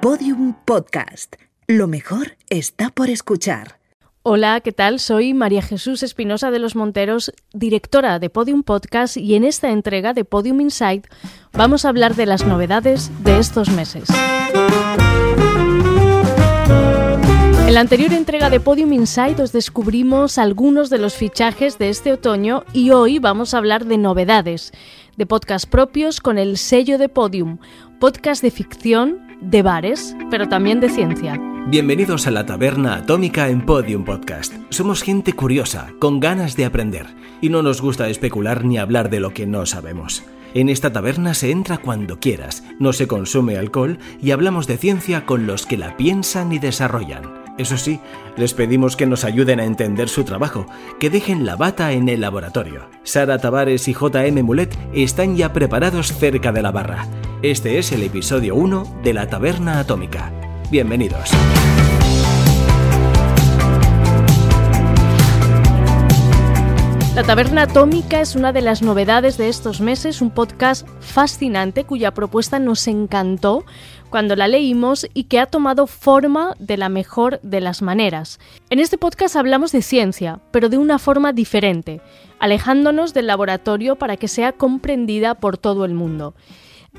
Podium Podcast. Lo mejor está por escuchar. Hola, ¿qué tal? Soy María Jesús Espinosa de los Monteros, directora de Podium Podcast y en esta entrega de Podium Insight vamos a hablar de las novedades de estos meses. En la anterior entrega de Podium Insight os descubrimos algunos de los fichajes de este otoño y hoy vamos a hablar de novedades, de podcast propios con el sello de Podium, podcast de ficción, de bares, pero también de ciencia. Bienvenidos a la Taberna Atómica en Podium Podcast. Somos gente curiosa, con ganas de aprender, y no nos gusta especular ni hablar de lo que no sabemos. En esta taberna se entra cuando quieras, no se consume alcohol y hablamos de ciencia con los que la piensan y desarrollan. Eso sí, les pedimos que nos ayuden a entender su trabajo, que dejen la bata en el laboratorio. Sara Tavares y JM Mulet están ya preparados cerca de la barra. Este es el episodio 1 de la Taberna Atómica. Bienvenidos. La Taberna Atómica es una de las novedades de estos meses, un podcast fascinante cuya propuesta nos encantó cuando la leímos y que ha tomado forma de la mejor de las maneras. En este podcast hablamos de ciencia, pero de una forma diferente, alejándonos del laboratorio para que sea comprendida por todo el mundo.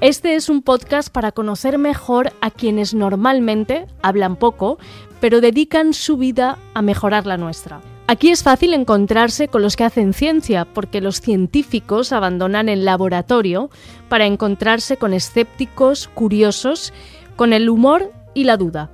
Este es un podcast para conocer mejor a quienes normalmente hablan poco, pero dedican su vida a mejorar la nuestra. Aquí es fácil encontrarse con los que hacen ciencia, porque los científicos abandonan el laboratorio para encontrarse con escépticos, curiosos, con el humor y la duda.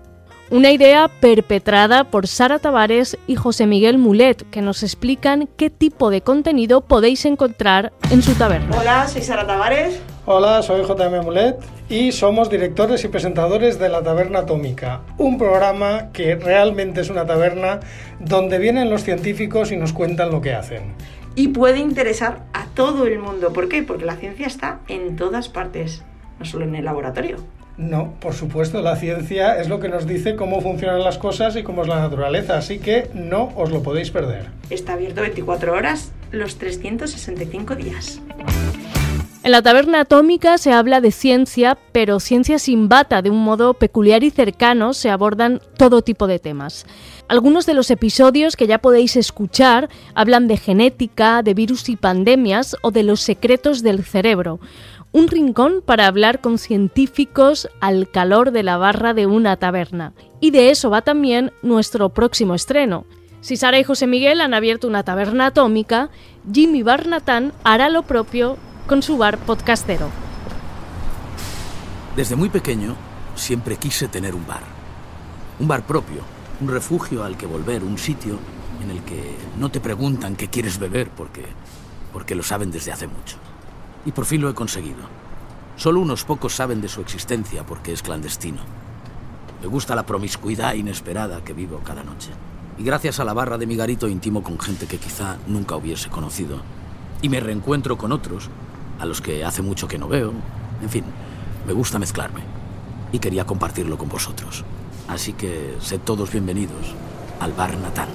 Una idea perpetrada por Sara Tavares y José Miguel Mulet, que nos explican qué tipo de contenido podéis encontrar en su taberna. Hola, soy Sara Tavares. Hola, soy JM Mulet y somos directores y presentadores de La Taberna Atómica, un programa que realmente es una taberna donde vienen los científicos y nos cuentan lo que hacen. Y puede interesar a todo el mundo. ¿Por qué? Porque la ciencia está en todas partes, no solo en el laboratorio. No, por supuesto, la ciencia es lo que nos dice cómo funcionan las cosas y cómo es la naturaleza, así que no os lo podéis perder. Está abierto 24 horas los 365 días. En la taberna atómica se habla de ciencia, pero ciencia sin bata, de un modo peculiar y cercano se abordan todo tipo de temas. Algunos de los episodios que ya podéis escuchar hablan de genética, de virus y pandemias o de los secretos del cerebro. Un rincón para hablar con científicos al calor de la barra de una taberna. Y de eso va también nuestro próximo estreno. Si Sara y José Miguel han abierto una taberna atómica, Jimmy Barnatán hará lo propio con su bar podcastero. Desde muy pequeño siempre quise tener un bar. Un bar propio, un refugio al que volver, un sitio en el que no te preguntan qué quieres beber porque, porque lo saben desde hace mucho. Y por fin lo he conseguido. Solo unos pocos saben de su existencia porque es clandestino. Me gusta la promiscuidad inesperada que vivo cada noche. Y gracias a la barra de mi garito intimo con gente que quizá nunca hubiese conocido. Y me reencuentro con otros a los que hace mucho que no veo. En fin, me gusta mezclarme y quería compartirlo con vosotros. Así que sed todos bienvenidos al Bar Natal.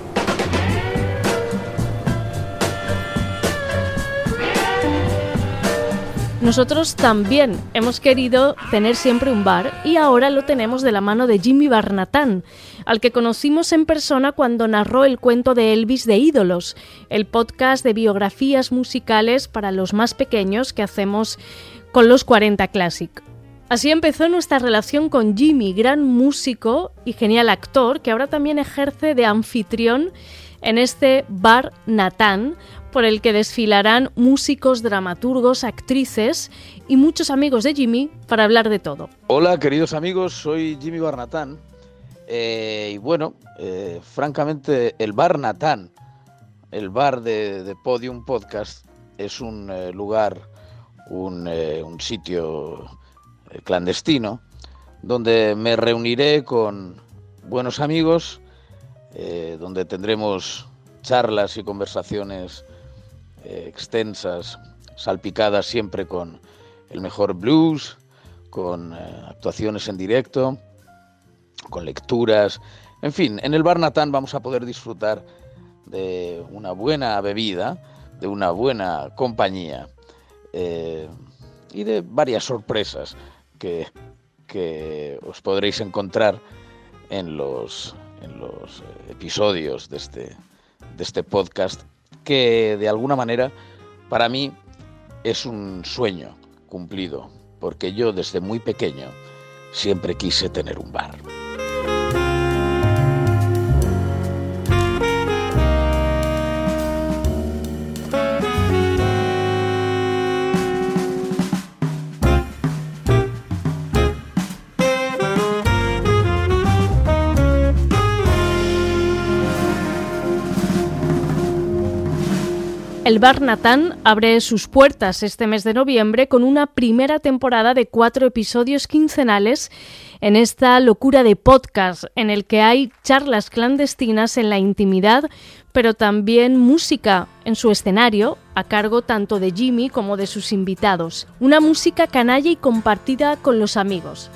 Nosotros también hemos querido tener siempre un bar y ahora lo tenemos de la mano de Jimmy Barnatán, al que conocimos en persona cuando narró el cuento de Elvis de Ídolos, el podcast de biografías musicales para los más pequeños que hacemos con los 40 Classic. Así empezó nuestra relación con Jimmy, gran músico y genial actor, que ahora también ejerce de anfitrión en este bar Natán, por el que desfilarán músicos, dramaturgos, actrices y muchos amigos de Jimmy para hablar de todo. Hola queridos amigos, soy Jimmy Barnatán eh, y bueno, eh, francamente el Bar Natán, el bar de, Podium Podcast, es un eh, lugar, un, un sitio clandestino donde me reuniré con buenos amigos, donde tendremos charlas y conversaciones eh, extensas, salpicadas siempre con el mejor blues, con eh, actuaciones en directo, con lecturas. En fin, en el Bar Natán vamos a poder disfrutar de una buena bebida, de una buena compañía eh, y de varias sorpresas que, que os podréis encontrar en los, en los episodios de este, de este podcast, que de alguna manera para mí es un sueño cumplido, porque yo desde muy pequeño siempre quise tener un bar. El Bar Natán abre sus puertas este mes de noviembre con una primera temporada de cuatro episodios quincenales en esta locura de podcast en el que hay charlas clandestinas en la intimidad, pero también música en su escenario a cargo tanto de Jimmy como de sus invitados. Una música canalla y compartida con los amigos.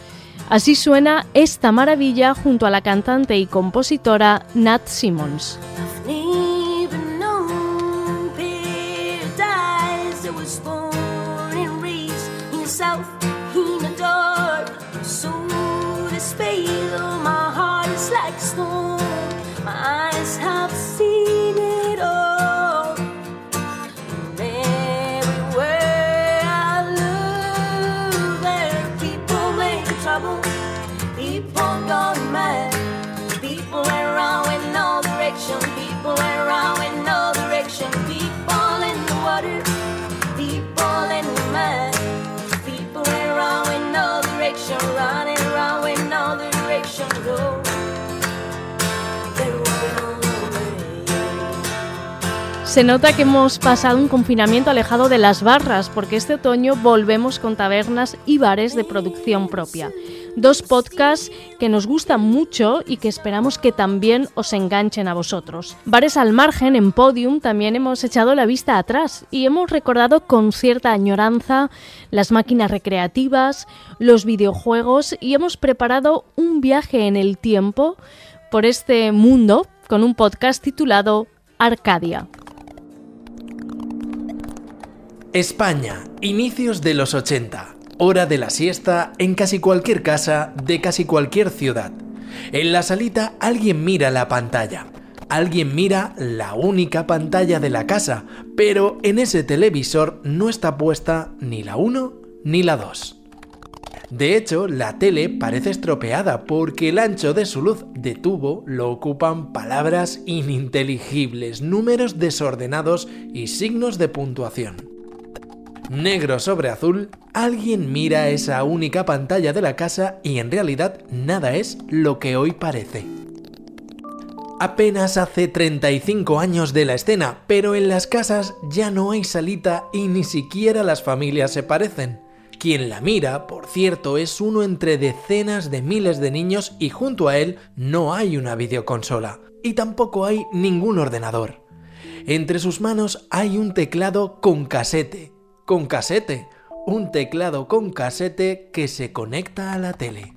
Así suena esta maravilla junto a la cantante y compositora Nat Simmons. Se nota que hemos pasado un confinamiento alejado de las barras, porque este otoño volvemos con tabernas y bares de producción propia. Dos podcasts que nos gustan mucho y que esperamos que también os enganchen a vosotros. Bares al margen, en Podium, también hemos echado la vista atrás y hemos recordado con cierta añoranza las máquinas recreativas, los videojuegos y hemos preparado un viaje en el tiempo por este mundo con un podcast titulado Arcadia. España, inicios de los 80. Hora de la siesta en casi cualquier casa de casi cualquier ciudad. En la salita alguien mira la pantalla. Alguien mira la única pantalla de la casa, pero en ese televisor no está puesta ni la 1 ni la 2. De hecho, la tele parece estropeada porque el ancho de su luz de tubo lo ocupan palabras ininteligibles, números desordenados y signos de puntuación. Negro sobre azul, alguien mira esa única pantalla de la casa y en realidad nada es lo que hoy parece. Apenas hace 35 años de la escena, pero en las casas ya no hay salita y ni siquiera las familias se parecen. Quien la mira, por cierto, es uno entre decenas de miles de niños y junto a él no hay una videoconsola y tampoco hay ningún ordenador. Entre sus manos hay un teclado con casete, con casete, un teclado con casete que se conecta a la tele.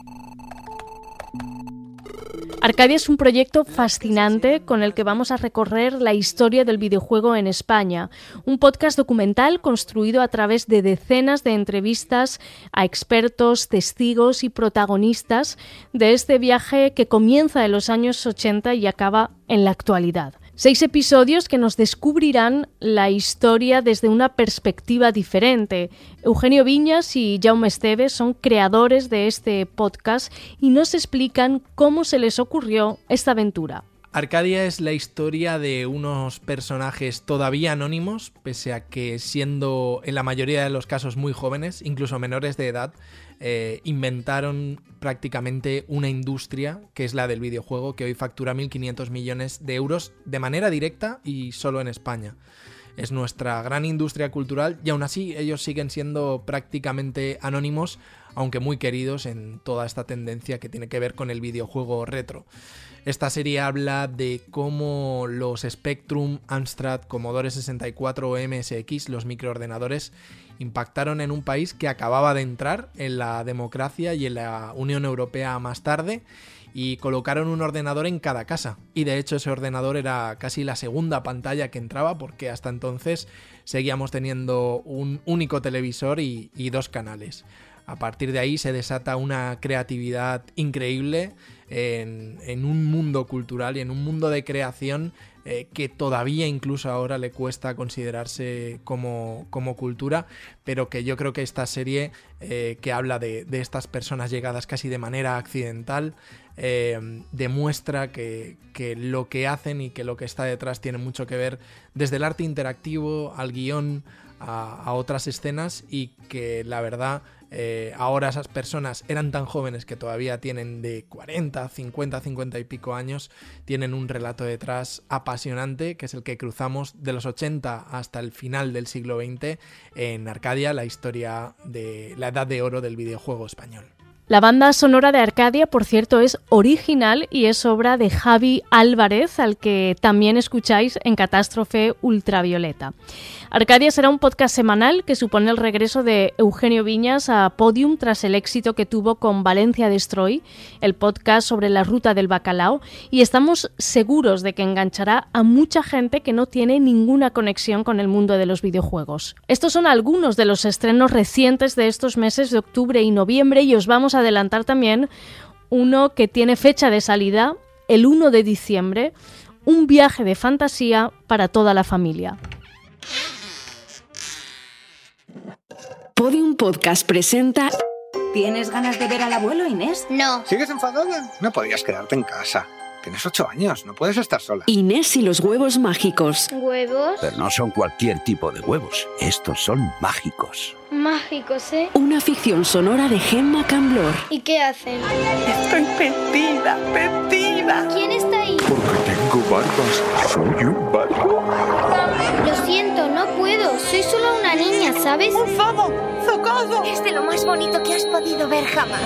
Arcadia es un proyecto fascinante con el que vamos a recorrer la historia del videojuego en España. Un podcast documental construido a través de decenas de entrevistas a expertos, testigos y protagonistas de este viaje que comienza en los años 80 y acaba en la actualidad. Seis episodios que nos descubrirán la historia desde una perspectiva diferente. Eugenio Viñas y Jaume Esteves son creadores de este podcast y nos explican cómo se les ocurrió esta aventura. Arcadia es la historia de unos personajes todavía anónimos, pese a que siendo en la mayoría de los casos muy jóvenes, incluso menores de edad, eh, inventaron prácticamente una industria que es la del videojuego que hoy factura 1.500 millones de euros de manera directa y solo en España. Es nuestra gran industria cultural y aún así ellos siguen siendo prácticamente anónimos, aunque muy queridos en toda esta tendencia que tiene que ver con el videojuego retro. Esta serie habla de cómo los Spectrum, Amstrad, Commodore 64 o MSX, los microordenadores, impactaron en un país que acababa de entrar en la democracia y en la Unión Europea más tarde y colocaron un ordenador en cada casa. Y de hecho ese ordenador era casi la segunda pantalla que entraba porque hasta entonces seguíamos teniendo un único televisor y, dos canales. A partir de ahí se desata una creatividad increíble en un mundo cultural y en un mundo de creación eh, que todavía incluso ahora le cuesta considerarse como, como cultura, pero que yo creo que esta serie eh, que habla de, de, estas personas llegadas casi de manera accidental, eh, demuestra que, que, lo que hacen y que lo que está detrás tiene mucho que ver desde el arte interactivo al guion a, a otras escenas y que la verdad eh, ahora esas personas eran tan jóvenes que todavía tienen de 40, 50, 50 y pico años, tienen un relato detrás apasionante, que es el que cruzamos de los 80 hasta el final del siglo XX en Arcadia, la historia de la edad de oro del videojuego español. La banda sonora de Arcadia, por cierto, es original y es obra de Javi Álvarez, al que también escucháis en Catástrofe Ultravioleta. Arcadia será un podcast semanal que supone el regreso de Eugenio Viñas a Podium tras el éxito que tuvo con Valencia Destroy, el podcast sobre la ruta del bacalao, y estamos seguros de que enganchará a mucha gente que no tiene ninguna conexión con el mundo de los videojuegos. Estos son algunos de los estrenos recientes de estos meses de octubre y noviembre y os vamos a adelantar también uno que tiene fecha de salida el 1 de diciembre, un viaje de fantasía para toda la familia. Podium Podcast presenta. ¿Tienes ganas de ver al abuelo, Inés? No. ¿Sigues enfadada? No podías quedarte en casa. Tienes ocho años, no puedes estar sola. Inés y los huevos mágicos. ¿Huevos? Pero no son cualquier tipo de huevos. Estos son mágicos. Mágicos, ¿eh? Una ficción sonora de Gemma Camblor. ¿Y qué hacen? Estoy perdida, perdida. ¿Quién está ahí? Porque tengo barbas. Soy un barco. Lo siento, no puedo. Soy solo una niña, ¿sabes? ¡Por favor! ¡Socorro! Es de lo más bonito que has podido ver jamás.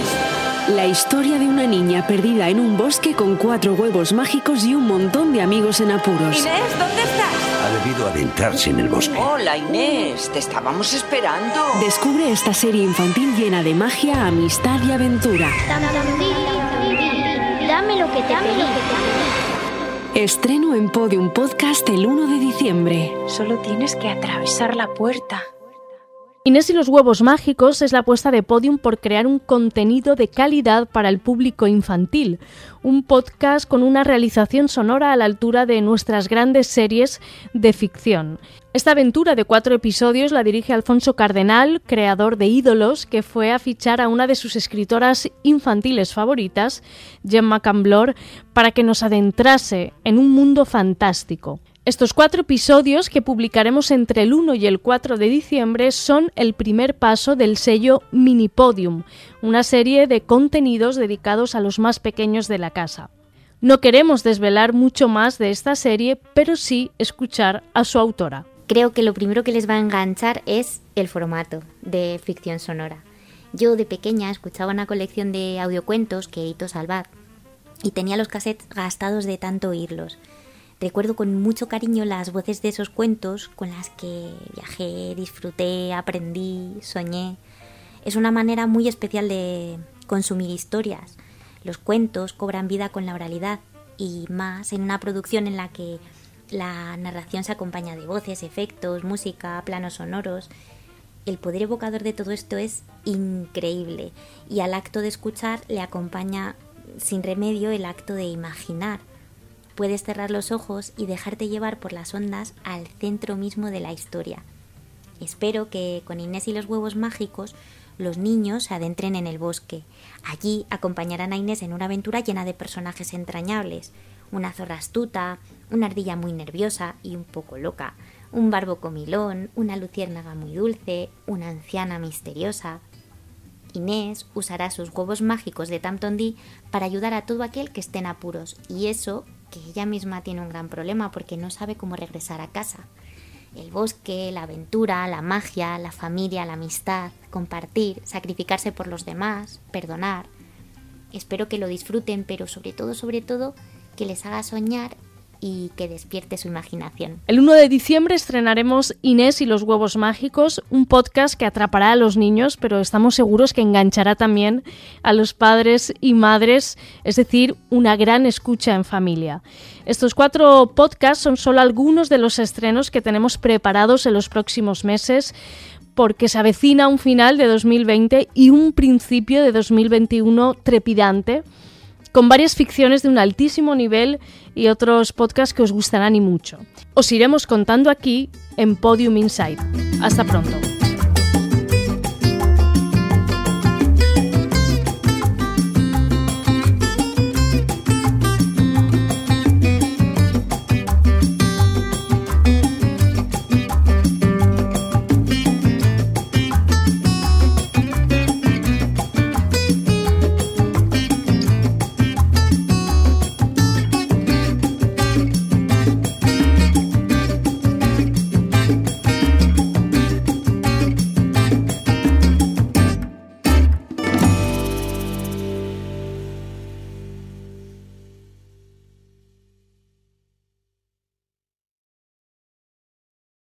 La historia de una niña perdida en un bosque con cuatro huevos mágicos y un montón de amigos en apuros. Inés, ¿dónde estás? Ha debido adentrarse en el bosque. Hola, Inés. Te estábamos esperando. Descubre esta serie infantil llena de magia, amistad y aventura. Dame lo que te pedí. Estreno en Podium Podcast el 1 de diciembre. Solo tienes que atravesar la puerta. Inés y los huevos mágicos es la apuesta de Podium por crear un contenido de calidad para el público infantil, un podcast con una realización sonora a la altura de nuestras grandes series de ficción. Esta aventura de cuatro episodios la dirige Alfonso Cardenal, creador de Ídolos, que fue a fichar a una de sus escritoras infantiles favoritas, Gemma Camblor, para que nos adentrase en un mundo fantástico. Estos cuatro episodios que publicaremos entre el 1 y el 4 de diciembre son el primer paso del sello Minipodium, una serie de contenidos dedicados a los más pequeños de la casa. No queremos desvelar mucho más de esta serie, pero sí escuchar a su autora. Creo que lo primero que les va a enganchar es el formato de ficción sonora. Yo de pequeña escuchaba una colección de audiocuentos que editó Salvat y tenía los cassettes gastados de tanto oírlos. Recuerdo con mucho cariño las voces de esos cuentos con las que viajé, disfruté, aprendí, soñé. Es una manera muy especial de consumir historias. Los cuentos cobran vida con la oralidad y más en una producción en la que la narración se acompaña de voces, efectos, música, planos sonoros. El poder evocador de todo esto es increíble y al acto de escuchar le acompaña sin remedio el acto de imaginar Puedes cerrar los ojos y dejarte llevar por las ondas al centro mismo de la historia. Espero que con Inés y los huevos mágicos los niños se adentren en el bosque. Allí acompañarán a Inés en una aventura llena de personajes entrañables. Una zorra astuta, una ardilla muy nerviosa y un poco loca, un barbo comilón, una luciérnaga muy dulce, una anciana misteriosa. Inés usará sus huevos mágicos de Tampton D para ayudar a todo aquel que esté en apuros, y eso que ella misma tiene un gran problema porque no sabe cómo regresar a casa. El bosque, la aventura, la magia, la familia, la amistad, compartir, sacrificarse por los demás, perdonar. Espero que lo disfruten, pero sobre todo, sobre todo, que les haga soñar y que despierte su imaginación. El 1 de diciembre estrenaremos Inés y los huevos mágicos, un podcast que atrapará a los niños, pero estamos seguros que enganchará también a los padres y madres, es decir, una gran escucha en familia. Estos cuatro podcasts son solo algunos de los estrenos que tenemos preparados en los próximos meses porque se avecina un final de 2020 y un principio de 2021 trepidante, con varias ficciones de un altísimo nivel y otros podcasts que os gustarán y mucho. Os iremos contando aquí en Podium Insight. Hasta pronto.